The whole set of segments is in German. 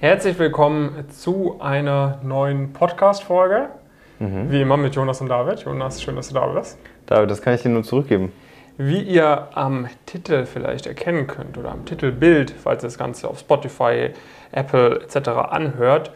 Herzlich willkommen zu einer neuen Podcast-Folge. Mhm. Wie immer mit Jonas und David. Jonas, schön, dass du da bist. David, das kann ich dir nur zurückgeben. Wie ihr am Titel vielleicht erkennen könnt oder am Titelbild, falls ihr das Ganze auf Spotify, Apple etc. anhört,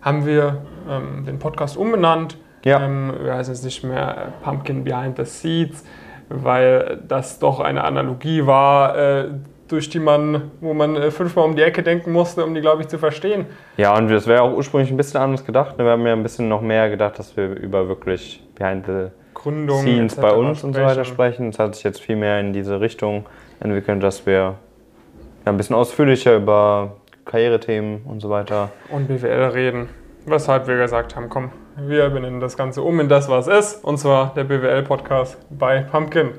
haben wir ähm, den Podcast umbenannt. Ja. Ähm, wir heißen jetzt nicht mehr Pumpkin Behind the Seeds, weil das doch eine Analogie war, äh, durch die man, wo man äh, fünfmal um die Ecke denken musste, um die, glaube ich, zu verstehen. Ja, und das wäre auch ursprünglich ein bisschen anders gedacht. ne? Wir haben ja ein bisschen noch mehr gedacht, dass wir über wirklich Behind the Gründung Scenes bei uns und so weiter sprechen. Es hat sich jetzt viel mehr in diese Richtung entwickelt, dass wir ein bisschen ausführlicher über Karrierethemen und so weiter. und BWL reden. Weshalb wir gesagt haben, komm, wir benennen das Ganze um in das, was es ist. Und zwar der BWL-Podcast bei Pumpkin.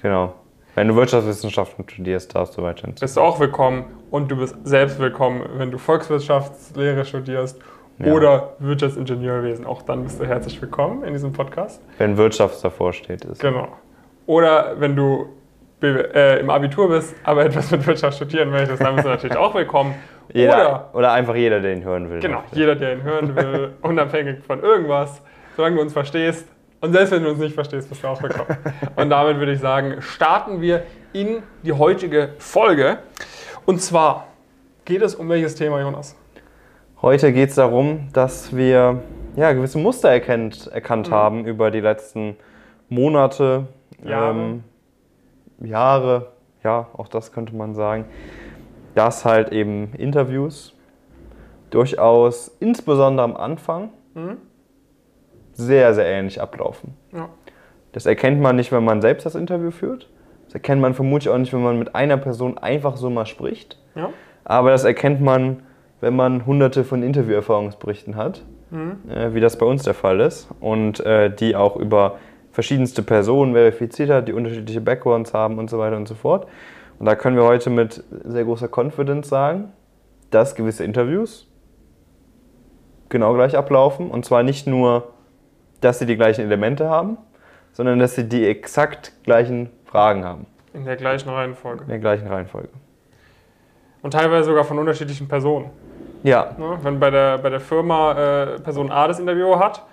Genau. Wenn du Wirtschaftswissenschaften studierst, darfst du weiterhin. Bist du auch willkommen und du bist selbst willkommen, wenn du Volkswirtschaftslehre studierst Ja. oder Wirtschaftsingenieurwesen. Auch dann bist du herzlich willkommen in diesem Podcast. Wenn Wirtschaft davor steht. Ist. Genau. Oder wenn du äh, im Abitur bist, aber etwas mit Wirtschaft studieren möchtest, dann bist du natürlich auch willkommen. Oder Jeder, oder einfach jeder, der ihn hören will. Genau, möchte. jeder, der ihn hören will, unabhängig von irgendwas, solange du uns verstehst. Und selbst wenn du uns nicht verstehst, bist du auch willkommen. Und damit würde ich sagen, starten wir in die heutige Folge. Und zwar geht es um welches Thema, Jonas? Heute geht es darum, dass wir ja, gewisse Muster erkennt, erkannt Mhm. haben über die letzten Monate, Jahre. ähm, Jahre, ja, auch das könnte man sagen, dass halt eben Interviews durchaus, insbesondere am Anfang, Mhm. Sehr, sehr ähnlich ablaufen. Ja. Das erkennt man nicht, wenn man selbst das Interview führt. Das erkennt man vermutlich auch nicht, wenn man mit einer Person einfach so mal spricht. Ja. Aber das erkennt man, wenn man hunderte von Interviewerfahrungsberichten hat, Mhm. äh, wie das bei uns der Fall ist. Und äh, die auch über verschiedenste Personen verifiziert hat, die unterschiedliche Backgrounds haben und so weiter und so fort. Und da können wir heute mit sehr großer Confidence sagen, dass gewisse Interviews genau gleich ablaufen. Und zwar nicht nur, dass sie die gleichen Elemente haben, sondern dass sie die exakt gleichen Fragen haben. In der gleichen Reihenfolge. In der gleichen Reihenfolge. Und teilweise sogar von unterschiedlichen Personen. Ja, Ne? Wenn bei der, bei der Firma äh, Person A das Interview hat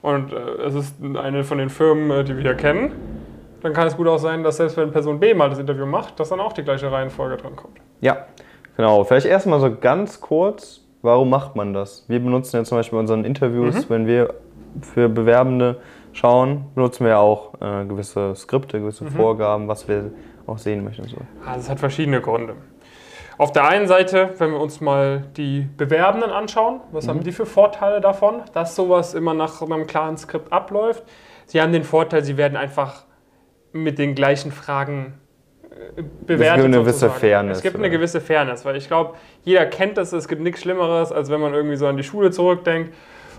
und äh, es ist eine von den Firmen, äh, die wir hier kennen, dann kann es gut auch sein, dass selbst wenn Person B mal das Interview macht, dass dann auch die gleiche Reihenfolge dran kommt. Ja, genau. Vielleicht erstmal so ganz kurz, warum macht man das? Wir benutzen ja zum Beispiel bei unseren Interviews, wenn wir für Bewerbende schauen, benutzen wir auch äh, gewisse Skripte, gewisse Vorgaben, was wir auch sehen möchten so. Also es hat verschiedene Gründe. Auf der einen Seite, wenn wir uns mal die Bewerbenden anschauen, was haben die für Vorteile davon, dass sowas immer nach einem klaren Skript abläuft? Sie haben den Vorteil, sie werden einfach mit den gleichen Fragen äh, bewertet. eine gewisse sozusagen. Fairness, Es gibt eine oder? gewisse Fairness, weil ich glaube, jeder kennt das, es gibt nichts Schlimmeres, als wenn man irgendwie so an die Schule zurückdenkt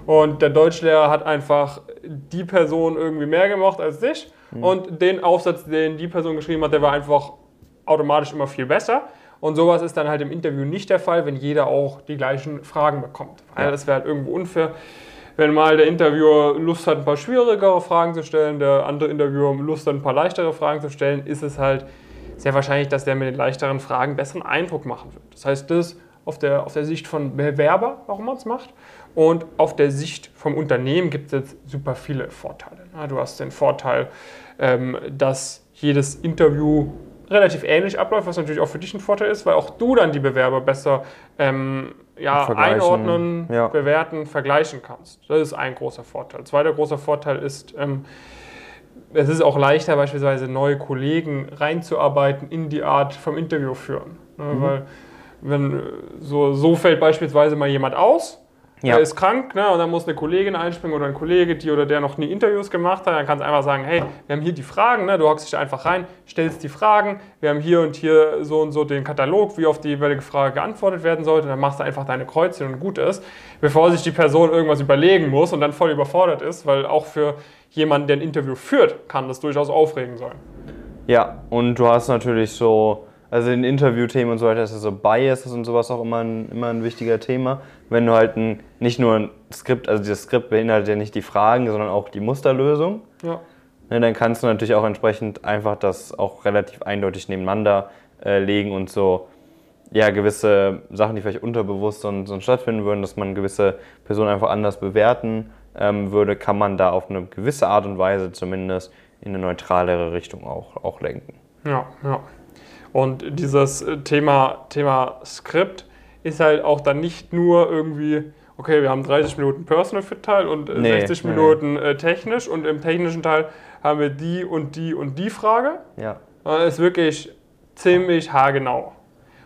und der Deutschlehrer hat einfach die Person irgendwie mehr gemocht als dich Mhm. und den Aufsatz, den die Person geschrieben hat, der war einfach automatisch immer viel besser. Und sowas ist dann halt im Interview nicht der Fall, wenn jeder auch die gleichen Fragen bekommt. Weil Ja. das wäre halt irgendwo unfair. Wenn mal der Interviewer Lust hat, ein paar schwierigere Fragen zu stellen, der andere Interviewer Lust hat, ein paar leichtere Fragen zu stellen, ist es halt sehr wahrscheinlich, dass der mit den leichteren Fragen besseren Eindruck machen wird. Das heißt, das auf der, auf der Sicht von Bewerber, warum man es macht. Und auf der Sicht vom Unternehmen gibt es jetzt super viele Vorteile. Du hast den Vorteil, ähm, dass jedes Interview relativ ähnlich abläuft, was natürlich auch für dich ein Vorteil ist, weil auch du dann die Bewerber besser ähm, ja, einordnen, ja. bewerten, vergleichen kannst. Das ist ein großer Vorteil. Zweiter großer Vorteil ist, ähm, es ist auch leichter, beispielsweise neue Kollegen reinzuarbeiten in die Art vom Interview führen. Ne? Mhm. Weil, wenn äh, so, so fällt beispielsweise mal jemand aus, Ja. der ist krank, ne? und dann muss eine Kollegin einspringen oder ein Kollege, die oder der noch nie Interviews gemacht hat, dann kannst du einfach sagen, hey, wir haben hier die Fragen, ne? du hockst dich einfach rein, stellst die Fragen, wir haben hier und hier so und so den Katalog, wie auf die jeweilige Frage geantwortet werden sollte, dann machst du einfach deine Kreuzchen und gut ist, bevor sich die Person irgendwas überlegen muss und dann voll überfordert ist, weil auch für jemanden, der ein Interview führt, kann das durchaus aufregend sein. Ja, und du hast natürlich so, also in Interviewthemen und so weiter ist ja so Biases und sowas auch immer ein, immer ein wichtiger Thema. Wenn du halt ein, nicht nur ein Skript, also dieses Skript beinhaltet ja nicht die Fragen, sondern auch die Musterlösung. Ja. Ne, dann kannst du natürlich auch entsprechend einfach das auch relativ eindeutig nebeneinander äh, legen und so ja, gewisse Sachen, die vielleicht unterbewusst so, so stattfinden würden, dass man gewisse Personen einfach anders bewerten ähm, würde, kann man da auf eine gewisse Art und Weise zumindest in eine neutralere Richtung auch, auch lenken. Ja, ja. Und dieses äh, Thema, Thema Skript ist halt auch dann nicht nur irgendwie, okay, wir haben 30 Minuten Personal Fit Teil und äh, nee, 60 nee. Minuten äh, technisch und im technischen Teil haben wir die und die und die Frage. Ja. Das ist wirklich ziemlich haargenau.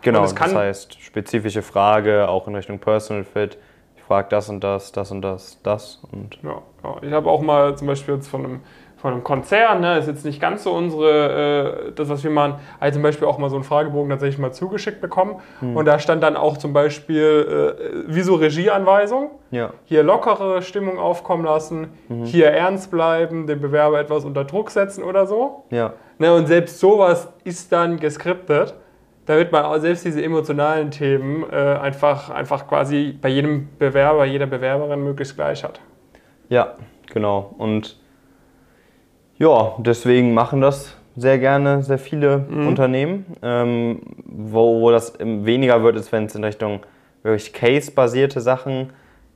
Genau, das heißt spezifische Frage, auch in Richtung Personal Fit. Ich frage das und das, das und das, das und. Ja, ja. ich habe auch mal zum Beispiel jetzt von einem von einem Konzern, ne, ist jetzt nicht ganz so unsere, äh, das, was wir machen, also zum Beispiel auch mal so einen Fragebogen tatsächlich mal zugeschickt bekommen. Hm. Und da stand dann auch zum Beispiel, äh, wie so Regieanweisung. Ja. Hier lockere Stimmung aufkommen lassen, mhm. hier ernst bleiben, den Bewerber etwas unter Druck setzen oder so. Ja. Ne, und selbst sowas ist dann geskriptet, damit man auch selbst diese emotionalen Themen äh, einfach, einfach quasi bei jedem Bewerber, jeder Bewerberin möglichst gleich hat. Ja, genau. Und ja, deswegen machen das sehr gerne sehr viele mhm. Unternehmen. Ähm, wo, wo das weniger wird, ist, wenn es in Richtung wirklich Case-basierte Sachen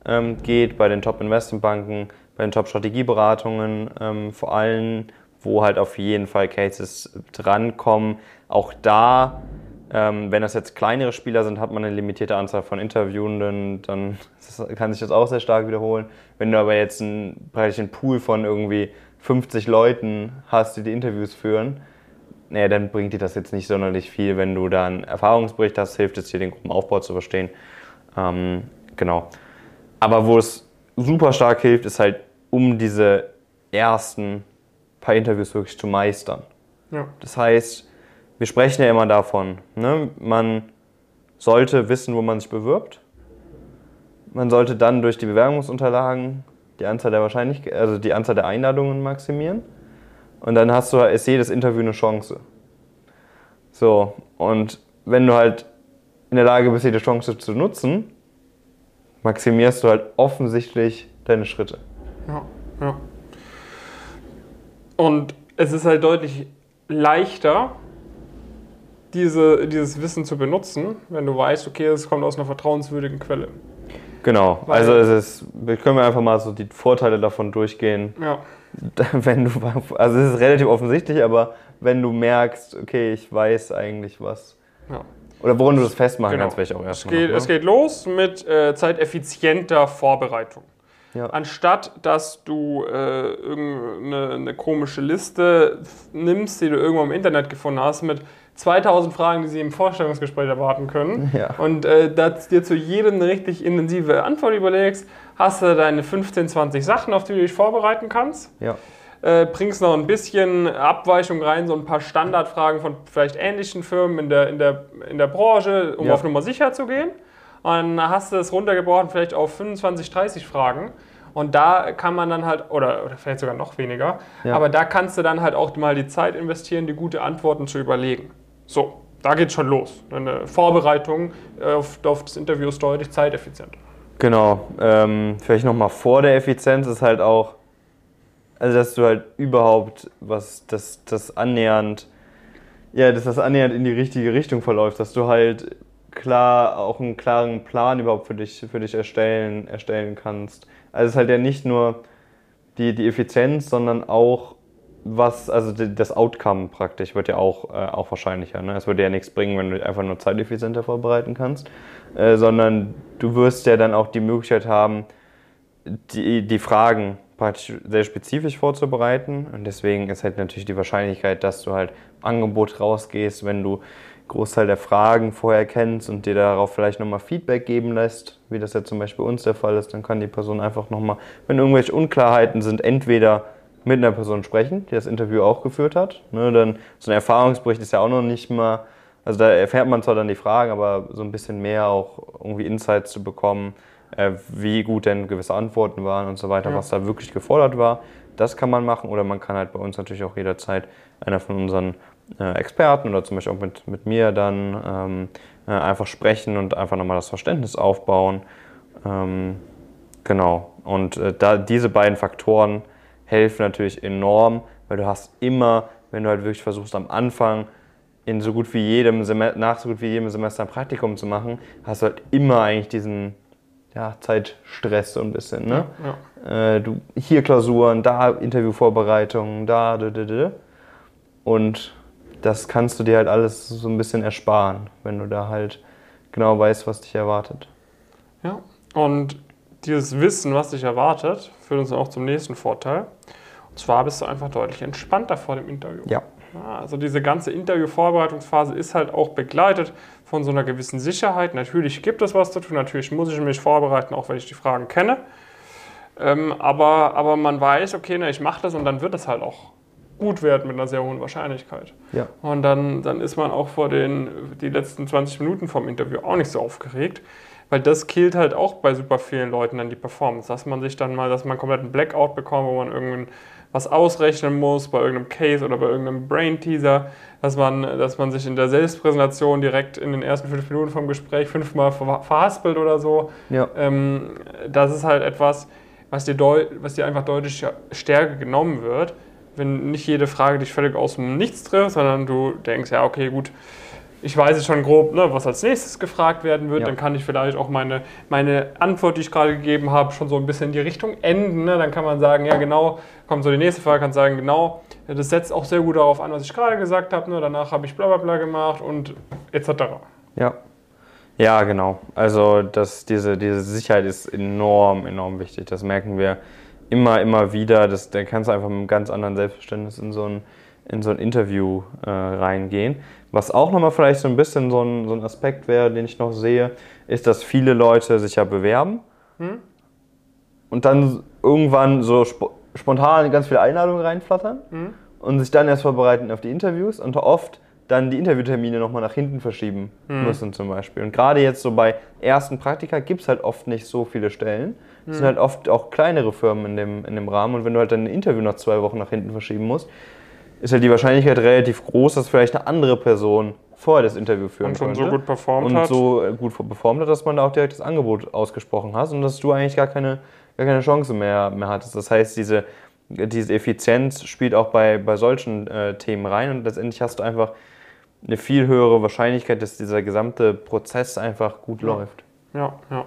ähm, geht, bei den Top-Investmentbanken, bei den Top-Strategieberatungen ähm, vor allem, wo halt auf jeden Fall Cases drankommen. Auch da, ähm, wenn das jetzt kleinere Spieler sind, hat man eine limitierte Anzahl von Interviewenden, dann kann sich das auch sehr stark wiederholen. Wenn du aber jetzt einen, praktisch einen Pool von irgendwie 50 Leuten hast, die die Interviews führen, naja, dann bringt dir das jetzt nicht sonderlich viel. Wenn du da einen Erfahrungsbericht hast, hilft es dir, den Gruppenaufbau zu verstehen. Ähm, genau. Aber wo es super stark hilft, ist halt, um diese ersten paar Interviews wirklich zu meistern. Ja. Das heißt, wir sprechen ja immer davon, ne? man sollte wissen, wo man sich bewirbt. Man sollte dann durch die Bewerbungsunterlagen die Anzahl der Wahrscheinlich also die Anzahl der Einladungen maximieren. Und dann hast du ist jedes Interview eine Chance. So, und wenn du halt in der Lage bist, jede Chance zu nutzen, maximierst du halt offensichtlich deine Schritte. Ja, ja. Und es ist halt deutlich leichter, diese, dieses Wissen zu benutzen, wenn du weißt, okay, es kommt aus einer vertrauenswürdigen Quelle. Genau, Weil also es ist, können wir einfach mal so die Vorteile davon durchgehen. Ja. Wenn du, also es ist relativ offensichtlich, aber wenn du merkst, okay, ich weiß eigentlich was. Ja. Oder woran du das festmachen genau. kannst, welche auch erstmal. Es geht, es geht los mit äh, zeiteffizienter Vorbereitung. Ja. Anstatt dass du äh, irgendeine eine komische Liste nimmst, die du irgendwo im Internet gefunden hast, mit 2000 Fragen, die Sie im Vorstellungsgespräch erwarten können. Ja. Und äh, dass dir zu jedem eine richtig intensive Antwort überlegst, hast du deine 15, 20 Sachen, auf die du dich vorbereiten kannst. Ja. Äh, bringst noch ein bisschen Abweichung rein, so ein paar Standardfragen von vielleicht ähnlichen Firmen in der, in der, in der Branche, um ja. auf Nummer sicher zu gehen. Und dann hast du es runtergebrochen vielleicht auf 25, 30 Fragen. Und da kann man dann halt, oder, oder vielleicht sogar noch weniger, ja. aber da kannst du dann halt auch mal die Zeit investieren, die gute Antworten zu überlegen. So, da geht schon los. Eine Vorbereitung äh, auf, auf das Interview ist deutlich zeiteffizient. Genau. Ähm, vielleicht nochmal vor der Effizienz ist halt auch, also dass du halt überhaupt was, das, das annähernd, ja, dass das annähernd in die richtige Richtung verläuft, dass du halt klar auch einen klaren Plan überhaupt für dich, für dich erstellen, erstellen kannst. Also es ist halt ja nicht nur die, die Effizienz, sondern auch was, also das Outcome praktisch wird ja auch, äh, auch wahrscheinlicher. Ne? Es würde ja nichts bringen, wenn du einfach nur zeiteffizienter vorbereiten kannst, äh, sondern du wirst ja dann auch die Möglichkeit haben, die, die Fragen praktisch sehr spezifisch vorzubereiten. Und deswegen ist halt natürlich die Wahrscheinlichkeit, dass du halt Angebot rausgehst, wenn du Großteil der Fragen vorher kennst und dir darauf vielleicht nochmal Feedback geben lässt, wie das ja zum Beispiel bei uns der Fall ist, dann kann die Person einfach nochmal, wenn irgendwelche Unklarheiten sind, entweder mit einer Person sprechen, die das Interview auch geführt hat. Ne, dann so ein Erfahrungsbericht ist ja auch noch nicht mal, also da erfährt man zwar dann die Fragen, aber so ein bisschen mehr auch irgendwie Insights zu bekommen, äh, wie gut denn gewisse Antworten waren und so weiter, ja. was da wirklich gefordert war. Das kann man machen oder man kann halt bei uns natürlich auch jederzeit einer von unseren äh, Experten oder zum Beispiel auch mit, mit mir dann ähm, äh, einfach sprechen und einfach nochmal das Verständnis aufbauen. Ähm, genau. Und äh, da diese beiden Faktoren helfen natürlich enorm, weil du hast immer, wenn du halt wirklich versuchst am Anfang in so gut wie jedem Semester, nach so gut wie jedem Semester ein Praktikum zu machen, hast du halt immer eigentlich diesen ja, Zeitstress so ein bisschen. Ne? Ja. Äh, du, hier Klausuren, da Interviewvorbereitungen, da, da, da, da. Und das kannst du dir halt alles so ein bisschen ersparen, wenn du da halt genau weißt, was dich erwartet. Ja, und dieses Wissen, was dich erwartet, führt uns auch zum nächsten Vorteil. Und zwar bist du einfach deutlich entspannter vor dem Interview. Ja. Also diese ganze Interviewvorbereitungsphase ist halt auch begleitet von so einer gewissen Sicherheit. Natürlich gibt es was zu tun, natürlich muss ich mich vorbereiten, auch wenn ich die Fragen kenne. Ähm, aber, aber man weiß, okay, ne, ich mache das und dann wird es halt auch gut werden mit einer sehr hohen Wahrscheinlichkeit. Ja. Und dann, dann ist man auch vor den die letzten 20 Minuten vom Interview auch nicht so aufgeregt, weil das killt halt auch bei super vielen Leuten dann die Performance, dass man sich dann mal, dass man komplett einen Blackout bekommt, wo man irgendeinen was ausrechnen muss bei irgendeinem Case oder bei irgendeinem Brain-Teaser, dass man, dass man sich in der Selbstpräsentation direkt in den ersten fünf Minuten vom Gespräch fünfmal verhaspelt oder so. Ja. Ähm, das ist halt etwas, was dir, was dir einfach deutlich stärker genommen wird, wenn nicht jede Frage dich völlig aus dem Nichts trifft, sondern du denkst, ja, okay, gut, ich weiß jetzt schon grob, ne, was als nächstes gefragt werden wird, ja. dann kann ich vielleicht auch meine, meine Antwort, die ich gerade gegeben habe, schon so ein bisschen in die Richtung enden. Ne? Dann kann man sagen, ja genau, kommt so die nächste Frage, kann sagen, genau, das setzt auch sehr gut darauf an, was ich gerade gesagt habe. Ne? Danach habe ich bla bla bla gemacht und etc. Ja. Ja, genau. Also das, diese, diese Sicherheit ist enorm, enorm wichtig. Das merken wir immer, immer wieder. Das, da kannst du einfach mit einem ganz anderen Selbstverständnis in so ein, in so ein Interview äh, reingehen. Was auch nochmal vielleicht so ein bisschen so ein, so ein Aspekt wäre, den ich noch sehe, ist, dass viele Leute sich ja bewerben hm? und dann irgendwann so sp spontan ganz viele Einladungen reinflattern hm? und sich dann erst vorbereiten auf die Interviews und oft dann die Interviewtermine nochmal nach hinten verschieben hm. müssen zum Beispiel. Und gerade jetzt so bei ersten Praktika gibt es halt oft nicht so viele Stellen. Es sind hm. halt oft auch kleinere Firmen in dem, in dem Rahmen und wenn du halt dann ein Interview nach zwei Wochen nach hinten verschieben musst, ist halt die Wahrscheinlichkeit relativ groß, dass vielleicht eine andere Person vorher das Interview führen und schon konnte. so gut performt und hat. so gut performt hat, dass man da auch direkt das Angebot ausgesprochen hast und dass du eigentlich gar keine, gar keine Chance mehr, mehr hattest. Das heißt, diese, diese Effizienz spielt auch bei, bei solchen äh, Themen rein und letztendlich hast du einfach eine viel höhere Wahrscheinlichkeit, dass dieser gesamte Prozess einfach gut ja. läuft. Ja, ja.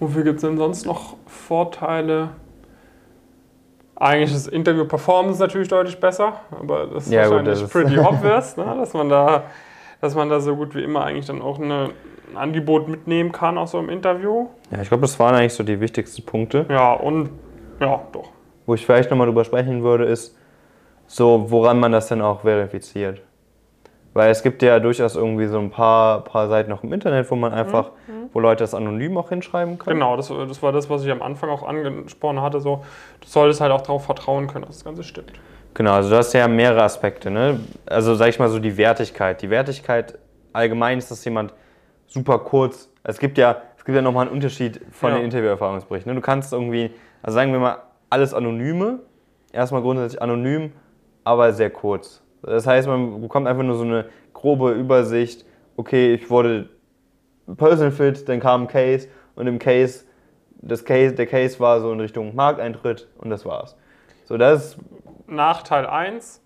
Wofür gibt es denn sonst noch Vorteile? Eigentlich ist Interview-Performance natürlich deutlich besser, aber das ist ja, wahrscheinlich gut, das pretty obvious, ne? dass, man da, dass man da so gut wie immer eigentlich dann auch eine, ein Angebot mitnehmen kann aus so einem Interview. Ja, ich glaube, das waren eigentlich so die wichtigsten Punkte. Ja, und ja, doch. Wo ich vielleicht nochmal drüber sprechen würde, ist so, woran man das denn auch verifiziert. Weil es gibt ja durchaus irgendwie so ein paar, paar Seiten noch im Internet, wo man einfach, mhm. wo Leute das anonym auch hinschreiben können. Genau, das, das war das, was ich am Anfang auch angesprochen hatte. So, du solltest halt auch darauf vertrauen können, dass das Ganze stimmt. Genau, also du hast ja mehrere Aspekte. Ne? Also sag ich mal so die Wertigkeit. Die Wertigkeit allgemein ist, dass jemand super kurz. Es gibt ja, es gibt ja nochmal einen Unterschied von ja. den Interviewerfahrungsberichten. Ne? Du kannst irgendwie, also sagen wir mal, alles Anonyme, erstmal grundsätzlich anonym, aber sehr kurz. Das heißt, man bekommt einfach nur so eine grobe Übersicht. Okay, ich wurde Personal Fit, dann kam ein Case und im Case, das Case, der Case war so in Richtung Markteintritt und das war's. So, das Nachteil 1,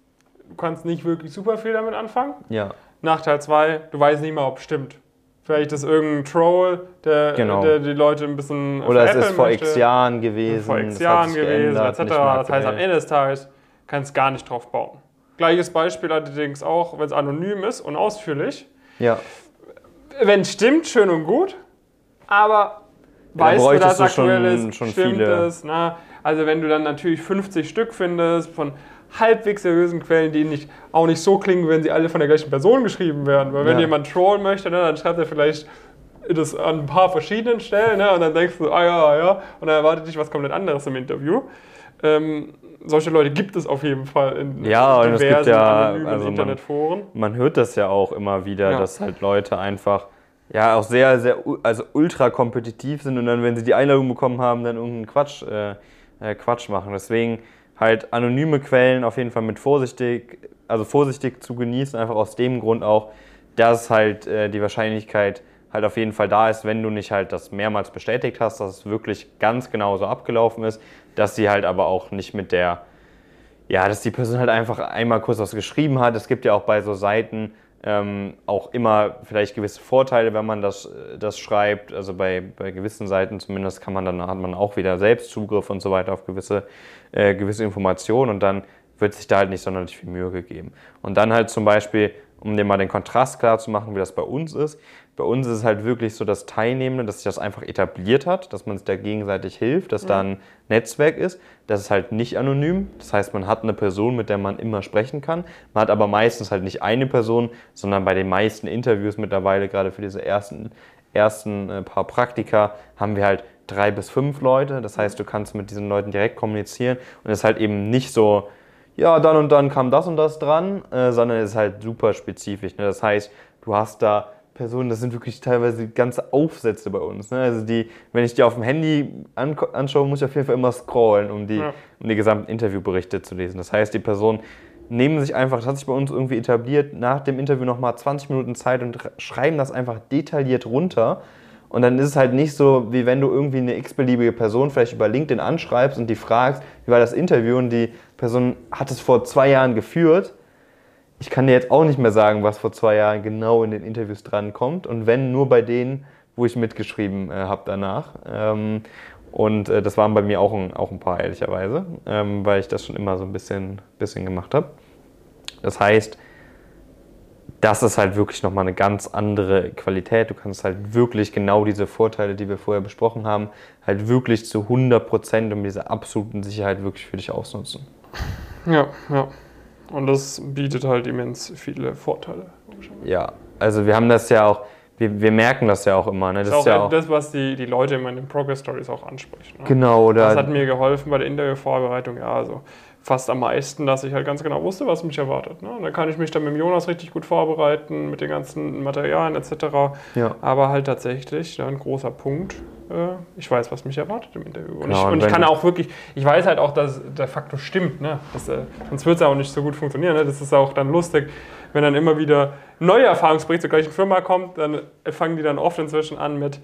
du kannst nicht wirklich super viel damit anfangen. Ja. Nachteil 2, du weißt nicht mal, ob es stimmt. Vielleicht ist irgendein Troll, der, genau. der die Leute ein bisschen. Oder es ist vor möchte. x Jahren gewesen. Vor x Jahren gewesen, etc. Das heißt, am Ende des Tages kannst du gar nicht drauf bauen. Gleiches Beispiel allerdings auch, wenn es anonym ist und ausführlich. Ja. Wenn es stimmt, schön und gut, aber ja, weißt du, dass aktuell ist, schon stimmt viele. es. Ne? Also wenn du dann natürlich 50 Stück findest von halbwegs seriösen Quellen, die nicht, auch nicht so klingen, wenn sie alle von der gleichen Person geschrieben werden. Weil wenn ja. jemand trollen möchte, ne, dann schreibt er vielleicht das an ein paar verschiedenen Stellen ne, und dann denkst du, ah ja, ja, und dann erwartet dich was komplett anderes im Interview. Ähm, solche Leute gibt es auf jeden Fall in ja, diversen es gibt ja, also Internetforen. Man, man, hört das ja auch immer wieder, ja. dass halt Leute einfach ja auch sehr, sehr also ultra kompetitiv sind und dann, wenn sie die Einladung bekommen haben, dann irgendeinen Quatsch, äh, äh, Quatsch machen. Deswegen halt anonyme Quellen auf jeden Fall mit vorsichtig, also vorsichtig zu genießen, einfach aus dem Grund auch, dass halt äh, die Wahrscheinlichkeit halt auf jeden Fall da ist, wenn du nicht halt das mehrmals bestätigt hast, dass es wirklich ganz genau so abgelaufen ist, dass sie halt aber auch nicht mit der ja, dass die Person halt einfach einmal kurz was geschrieben hat. Es gibt ja auch bei so Seiten ähm, auch immer vielleicht gewisse Vorteile, wenn man das, das schreibt. Also bei, bei gewissen Seiten zumindest kann man dann hat man auch wieder Selbstzugriff und so weiter auf gewisse, äh, gewisse Informationen und dann wird sich da halt nicht sonderlich viel Mühe gegeben. Und dann halt zum Beispiel, um dir mal den Kontrast klar zu machen, wie das bei uns ist. Bei uns ist es halt wirklich so das Teilnehmende, dass sich das einfach etabliert hat, dass man sich da gegenseitig hilft, dass mhm. da ein Netzwerk ist. Das ist halt nicht anonym. Das heißt, man hat eine Person, mit der man immer sprechen kann. Man hat aber meistens halt nicht eine Person, sondern bei den meisten Interviews mittlerweile, gerade für diese ersten, ersten äh, paar Praktika, haben wir halt drei bis fünf Leute. Das heißt, du kannst mit diesen Leuten direkt kommunizieren und es ist halt eben nicht so, ja, dann und dann kam das und das dran, äh, sondern es ist halt super spezifisch. Ne? Das heißt, du hast da Personen, das sind wirklich teilweise ganze Aufsätze bei uns. Ne? Also die, wenn ich die auf dem Handy anschaue, muss ich auf jeden Fall immer scrollen, um die, ja. um die gesamten Interviewberichte zu lesen. Das heißt, die Personen nehmen sich einfach, das hat sich bei uns irgendwie etabliert, nach dem Interview nochmal 20 Minuten Zeit und schreiben das einfach detailliert runter. Und dann ist es halt nicht so, wie wenn du irgendwie eine x-beliebige Person vielleicht über LinkedIn anschreibst und die fragst, wie war das Interview und die Person hat es vor zwei Jahren geführt ich kann dir jetzt auch nicht mehr sagen, was vor zwei Jahren genau in den Interviews dran kommt. Und wenn, nur bei denen, wo ich mitgeschrieben äh, habe danach. Ähm, und äh, das waren bei mir auch ein, auch ein paar, ehrlicherweise, ähm, weil ich das schon immer so ein bisschen, bisschen gemacht habe. Das heißt, das ist halt wirklich nochmal eine ganz andere Qualität. Du kannst halt wirklich genau diese Vorteile, die wir vorher besprochen haben, halt wirklich zu 100 Prozent um diese absoluten Sicherheit wirklich für dich ausnutzen. Ja, ja. Und das bietet halt immens viele Vorteile. Ja, also wir haben das ja auch, wir, wir merken das ja auch immer. Ne? Das, das ist, auch ja auch das, was die, die Leute in meinen Progress Stories auch ansprechen. Ne? Genau, oder? Das hat mir geholfen bei der Interviewvorbereitung, ja, also fast am meisten, dass ich halt ganz genau wusste, was mich erwartet. Ne? Und dann kann ich mich dann mit Jonas richtig gut vorbereiten, mit den ganzen Materialien etc. Ja. Aber halt tatsächlich, ja, ein großer Punkt, äh, ich weiß, was mich erwartet im Interview. Und, genau, ich, und ich, kann auch wirklich, ich weiß halt auch, dass der Faktor stimmt. Ne? Das, äh, sonst wird es auch nicht so gut funktionieren. Ne? Das ist auch dann lustig, wenn dann immer wieder neue Erfahrungsberichte zur gleichen Firma kommt, dann fangen die dann oft inzwischen an mit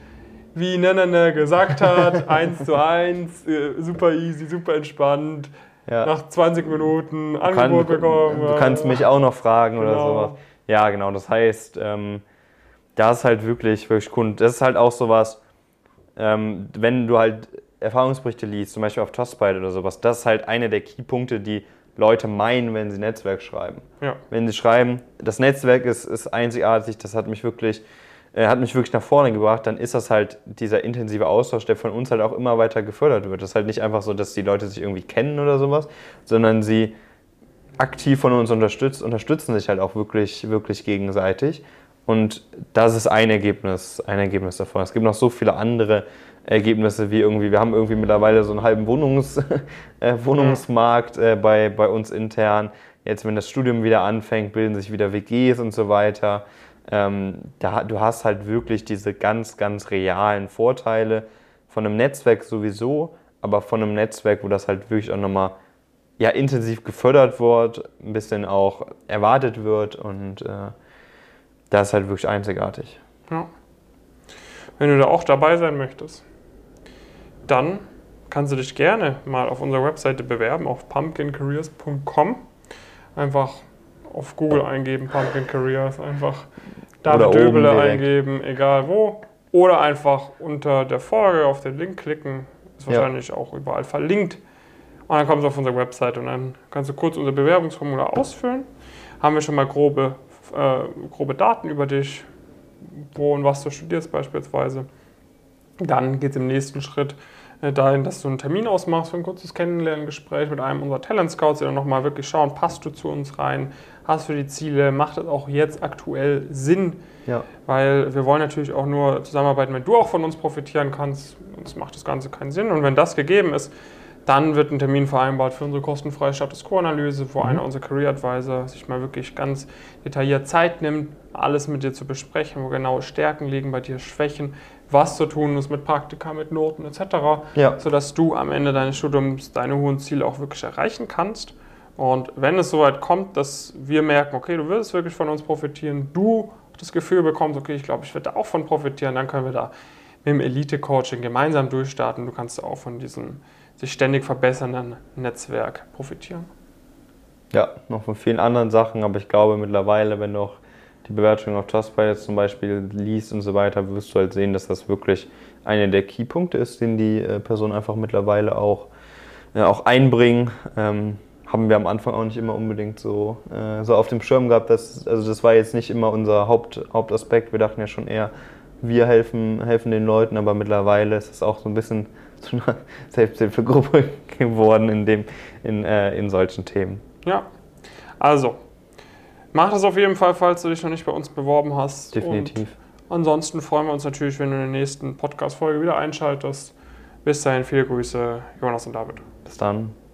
wie Nenene gesagt hat, eins zu eins, äh, super easy, super entspannt, ja. nach 20 Minuten Angebot kann, bekommen. Du kannst mich auch noch fragen genau. oder sowas. Ja, genau. Das heißt, ähm, das ist halt wirklich, wirklich cool. Das ist halt auch sowas, ähm, wenn du halt Erfahrungsberichte liest, zum Beispiel auf Tossbyte oder sowas, das ist halt einer der Keypunkte, die Leute meinen, wenn sie Netzwerk schreiben. Ja. Wenn sie schreiben, das Netzwerk ist, ist einzigartig, das hat mich wirklich hat mich wirklich nach vorne gebracht, dann ist das halt dieser intensive Austausch, der von uns halt auch immer weiter gefördert wird. Das ist halt nicht einfach so, dass die Leute sich irgendwie kennen oder sowas, sondern sie aktiv von uns unterstützt, unterstützen sich halt auch wirklich, wirklich gegenseitig. Und das ist ein Ergebnis, ein Ergebnis davon. Es gibt noch so viele andere Ergebnisse, wie irgendwie, wir haben irgendwie mittlerweile so einen halben Wohnungs, äh, Wohnungsmarkt äh, bei, bei uns intern. Jetzt, wenn das Studium wieder anfängt, bilden sich wieder WGs und so weiter. Ähm, da, du hast halt wirklich diese ganz, ganz realen Vorteile von einem Netzwerk sowieso, aber von einem Netzwerk, wo das halt wirklich auch nochmal ja, intensiv gefördert wird, ein bisschen auch erwartet wird und äh, das ist halt wirklich einzigartig. Ja. Wenn du da auch dabei sein möchtest, dann kannst du dich gerne mal auf unserer Webseite bewerben, auf pumpkincareers.com. Einfach auf Google eingeben, Pumpkin Careers, einfach David Döbele eingeben, egal wo. Oder einfach unter der Folge auf den Link klicken. Ist wahrscheinlich ja. auch überall verlinkt. Und dann kommst du auf unsere Website und dann kannst du kurz unser Bewerbungsformular ausfüllen. Haben wir schon mal grobe, äh, grobe Daten über dich, wo und was du studierst beispielsweise. Dann geht es im nächsten Schritt dahin, dass du einen Termin ausmachst für ein kurzes Kennenlerngespräch mit einem unserer Talent Scouts, die dann nochmal wirklich schauen, passt du zu uns rein, hast du die Ziele, macht es auch jetzt aktuell Sinn, ja. weil wir wollen natürlich auch nur zusammenarbeiten, wenn du auch von uns profitieren kannst, sonst macht das Ganze keinen Sinn. Und wenn das gegeben ist, dann wird ein Termin vereinbart für unsere kostenfreie Status Quo-Analyse, wo mhm. einer unserer Career Advisor sich mal wirklich ganz detailliert Zeit nimmt, alles mit dir zu besprechen, wo genaue Stärken liegen bei dir, Schwächen, was zu tun ist mit Praktika, mit Noten etc., ja. sodass du am Ende deines Studiums deine hohen Ziele auch wirklich erreichen kannst. Und wenn es soweit kommt, dass wir merken, okay, du wirst wirklich von uns profitieren, du das Gefühl bekommst, okay, ich glaube, ich werde da auch von profitieren, dann können wir da mit dem Elite-Coaching gemeinsam durchstarten. Du kannst auch von diesem sich ständig verbessernden Netzwerk profitieren. Ja, noch von vielen anderen Sachen, aber ich glaube mittlerweile, wenn du auch die Bewertung auf Trustpilot zum Beispiel liest und so weiter, wirst du halt sehen, dass das wirklich einer der Keypunkte ist, den die äh, Personen einfach mittlerweile auch, äh, auch einbringen. Ähm, haben wir am Anfang auch nicht immer unbedingt so, äh, so auf dem Schirm gehabt. Dass, also das war jetzt nicht immer unser Haupt, Hauptaspekt. Wir dachten ja schon eher, wir helfen, helfen den Leuten, aber mittlerweile ist es auch so ein bisschen zu einer Selbsthilfegruppe geworden in, dem, in, äh, in solchen Themen. Ja, also mach das auf jeden Fall, falls du dich noch nicht bei uns beworben hast. Definitiv. Und ansonsten freuen wir uns natürlich, wenn du in der nächsten Podcast-Folge wieder einschaltest. Bis dahin, viele Grüße, Jonas und David. Bis dann.